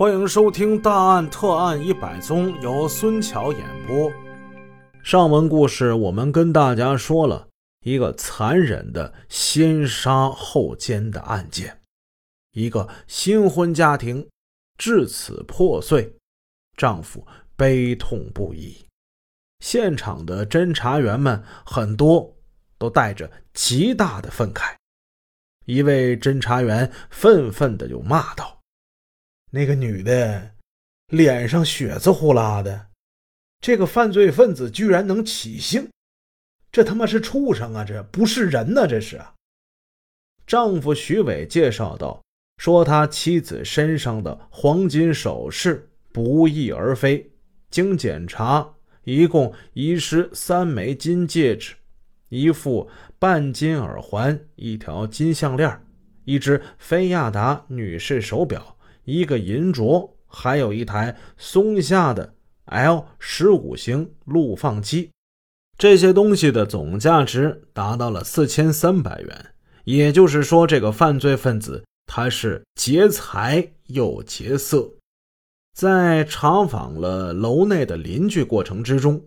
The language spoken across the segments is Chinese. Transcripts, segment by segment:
欢迎收听《大案特案一百宗》，由孙桥演播。上文故事我们跟大家说了一个残忍的先杀后奸的案件，一个新婚家庭至此破碎，丈夫悲痛不已。现场的侦查员们很多都带着极大的愤慨。一位侦查员愤愤的就骂道。那个女的脸上血渍呼啦的，这个犯罪分子居然能起性，这他妈是畜生啊！这不是人呐！这是！丈夫徐伟介绍道：“说他妻子身上的黄金首饰不翼而飞，经检查，一共遗失三枚金戒指、一副半金耳环、一条金项链、一只菲亚达女士手表。”一个银镯，还有一台松下的 L 十五型录放机，这些东西的总价值达到了四千三百元。也就是说，这个犯罪分子他是劫财又劫色。在查访了楼内的邻居过程之中，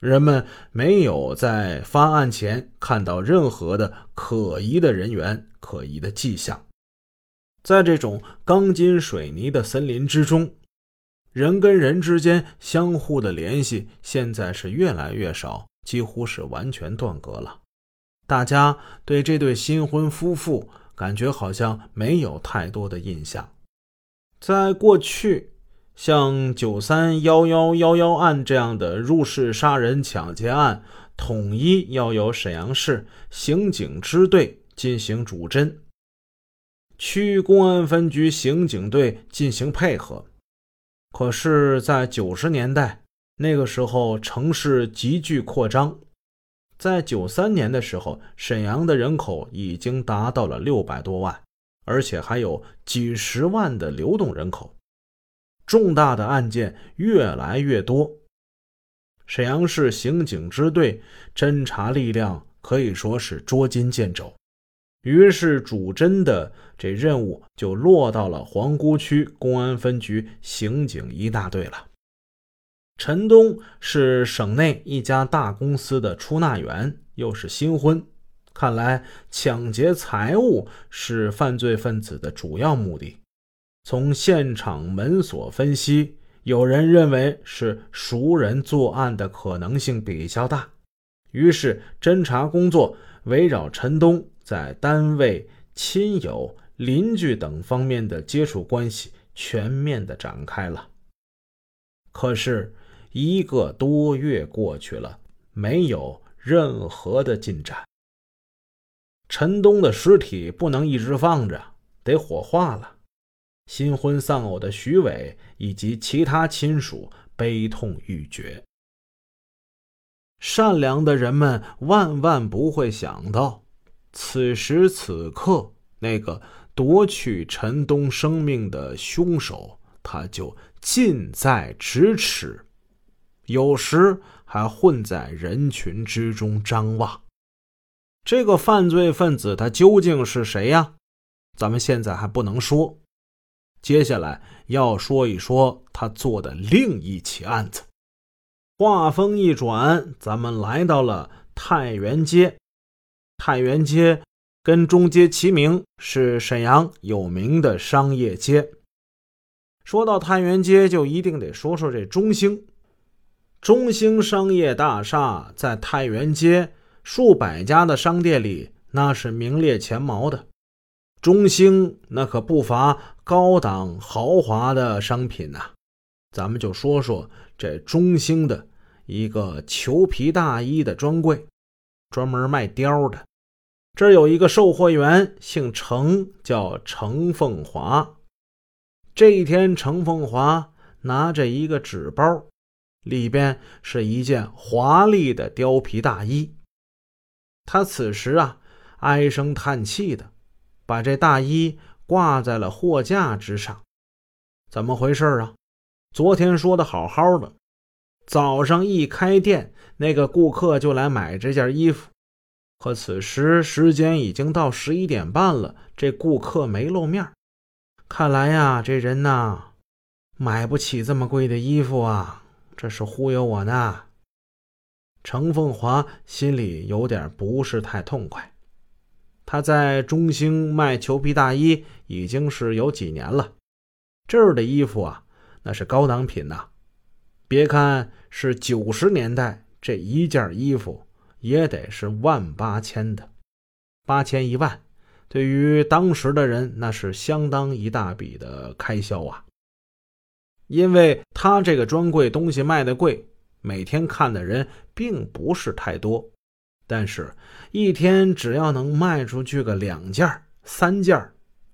人们没有在发案前看到任何的可疑的人员、可疑的迹象。在这种钢筋水泥的森林之中，人跟人之间相互的联系现在是越来越少，几乎是完全断隔了。大家对这对新婚夫妇感觉好像没有太多的印象。在过去，像九三幺幺幺幺案这样的入室杀人抢劫案，统一要由沈阳市刑警支队进行主侦。区公安分局刑警队进行配合，可是，在九十年代那个时候，城市急剧扩张，在九三年的时候，沈阳的人口已经达到了六百多万，而且还有几十万的流动人口，重大的案件越来越多，沈阳市刑警支队侦查力量可以说是捉襟见肘。于是，主侦的这任务就落到了皇姑区公安分局刑警一大队了。陈东是省内一家大公司的出纳员，又是新婚，看来抢劫财物是犯罪分子的主要目的。从现场门锁分析，有人认为是熟人作案的可能性比较大。于是，侦查工作围绕陈东。在单位、亲友、邻居等方面的接触关系全面的展开了。可是，一个多月过去了，没有任何的进展。陈东的尸体不能一直放着，得火化了。新婚丧偶的徐伟以及其他亲属悲痛欲绝。善良的人们万万不会想到。此时此刻，那个夺取陈东生命的凶手，他就近在咫尺，有时还混在人群之中张望。这个犯罪分子他究竟是谁呀？咱们现在还不能说。接下来要说一说他做的另一起案子。话锋一转，咱们来到了太原街。太原街跟中街齐名，是沈阳有名的商业街。说到太原街，就一定得说说这中兴。中兴商业大厦在太原街数百家的商店里，那是名列前茅的。中兴那可不乏高档豪华的商品呐。咱们就说说这中兴的一个裘皮大衣的专柜，专门卖貂的。这儿有一个售货员，姓程，叫程凤华。这一天，程凤华拿着一个纸包，里边是一件华丽的貂皮大衣。他此时啊，唉声叹气的把这大衣挂在了货架之上。怎么回事啊？昨天说的好好的，早上一开店，那个顾客就来买这件衣服。可此时时间已经到十一点半了，这顾客没露面。看来呀，这人呐，买不起这么贵的衣服啊，这是忽悠我呢。程凤华心里有点不是太痛快。他在中兴卖裘皮大衣已经是有几年了，这儿的衣服啊，那是高档品呐。别看是九十年代，这一件衣服也得是万八千的，八千一万，对于当时的人那是相当一大笔的开销啊。因为他这个专柜东西卖的贵，每天看的人并不是太多。但是，一天只要能卖出去个两件三件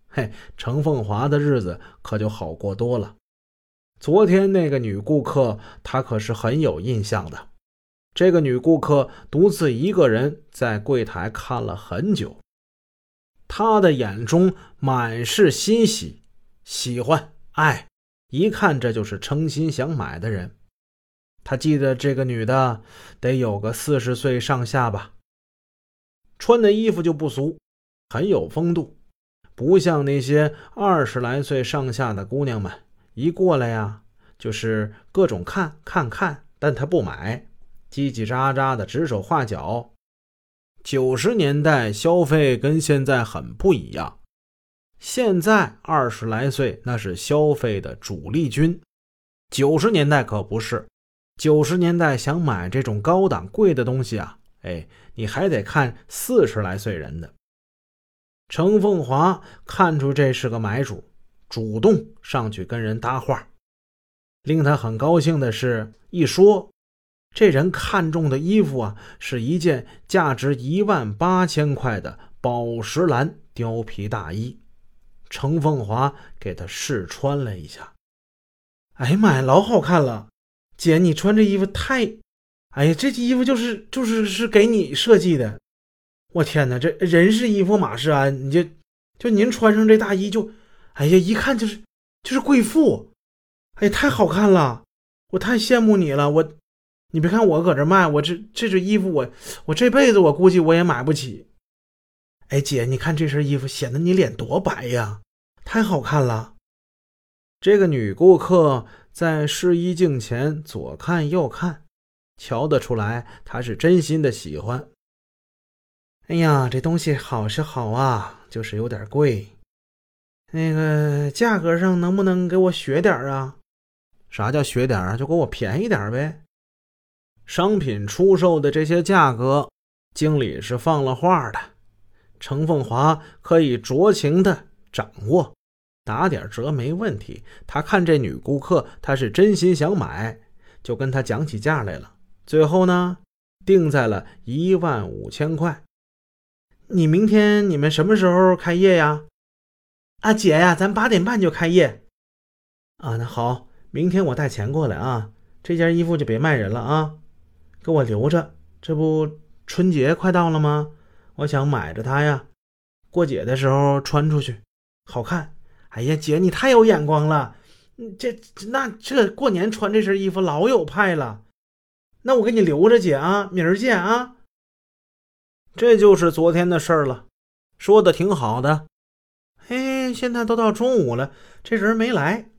嘿，程凤华的日子可就好过多了。昨天那个女顾客，她可是很有印象的。这个女顾客独自一个人在柜台看了很久，她的眼中满是欣喜、喜欢、爱，一看这就是诚心想买的人。他记得这个女的得有个四十岁上下吧，穿的衣服就不俗，很有风度，不像那些二十来岁上下的姑娘们，一过来呀就是各种看看看，但她不买，叽叽喳喳的指手画脚。九十年代消费跟现在很不一样，现在二十来岁那是消费的主力军，九十年代可不是。九十年代想买这种高档贵的东西啊，哎，你还得看四十来岁人的。程凤华看出这是个买主，主动上去跟人搭话。令他很高兴的是，一说这人看中的衣服啊，是一件价值一万八千块的宝石蓝貂皮大衣。程凤华给他试穿了一下，哎呀妈呀，老好看了！姐，你穿这衣服太……哎呀，这衣服就是就是是给你设计的。我天哪，这人是衣服马是鞍，你就就您穿上这大衣就，哎呀，一看就是就是贵妇。哎呀，太好看了，我太羡慕你了。我，你别看我搁这卖，我这这这衣服我我这辈子我估计我也买不起。哎，姐，你看这身衣服显得你脸多白呀，太好看了。这个女顾客。在试衣镜前左看右看，瞧得出来她是真心的喜欢。哎呀，这东西好是好啊，就是有点贵。那个价格上能不能给我学点啊？啥叫学点啊？就给我便宜点呗。商品出售的这些价格，经理是放了话的，程凤华可以酌情的掌握。打点折没问题。他看这女顾客，他是真心想买，就跟他讲起价来了。最后呢，定在了一万五千块。你明天你们什么时候开业呀？啊，姐呀，咱八点半就开业。啊，那好，明天我带钱过来啊。这件衣服就别卖人了啊，给我留着。这不春节快到了吗？我想买着它呀，过节的时候穿出去，好看。哎呀，姐，你太有眼光了！这那这过年穿这身衣服老有派了。那我给你留着，姐啊，明儿见啊。这就是昨天的事儿了，说的挺好的。哎，现在都到中午了，这人没来。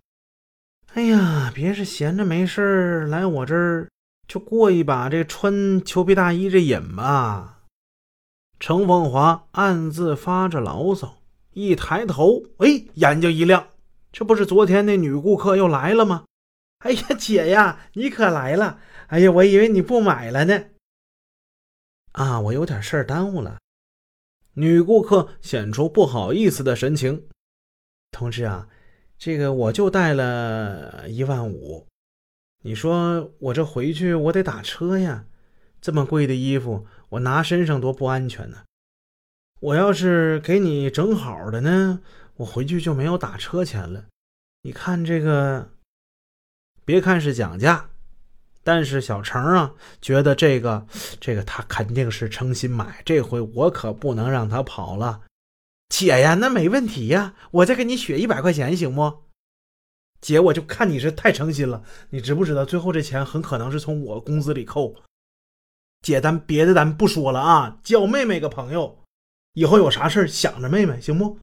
哎呀，别是闲着没事儿来我这儿就过一把这穿裘皮大衣这瘾吧。程凤华暗自发着牢骚。一抬头，哎，眼睛一亮，这不是昨天那女顾客又来了吗？哎呀，姐呀，你可来了！哎呀，我以为你不买了呢。啊，我有点事儿耽误了。女顾客显出不好意思的神情。同志啊，这个我就带了一万五，你说我这回去我得打车呀，这么贵的衣服我拿身上多不安全呢。我要是给你整好的呢，我回去就没有打车钱了。你看这个，别看是讲价，但是小程啊，觉得这个这个他肯定是诚心买，这回我可不能让他跑了。姐呀，那没问题呀，我再给你雪一百块钱行不？姐，我就看你是太诚心了，你知不知道最后这钱很可能是从我工资里扣？姐，咱别的咱不说了啊，交妹妹个朋友。以后有啥事想着妹妹行不？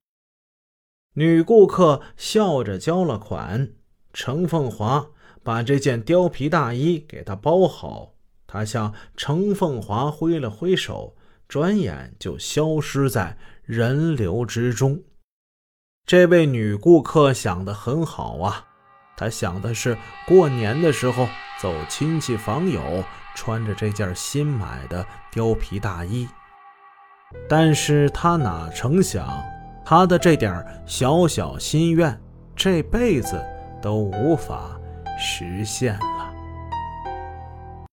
女顾客笑着交了款，程凤华把这件貂皮大衣给她包好，她向程凤华挥了挥手，转眼就消失在人流之中。这位女顾客想得很好啊，他想的是过年的时候走亲戚访友，穿着这件新买的貂皮大衣。但是他哪成想，他的这点小小心愿，这辈子都无法实现。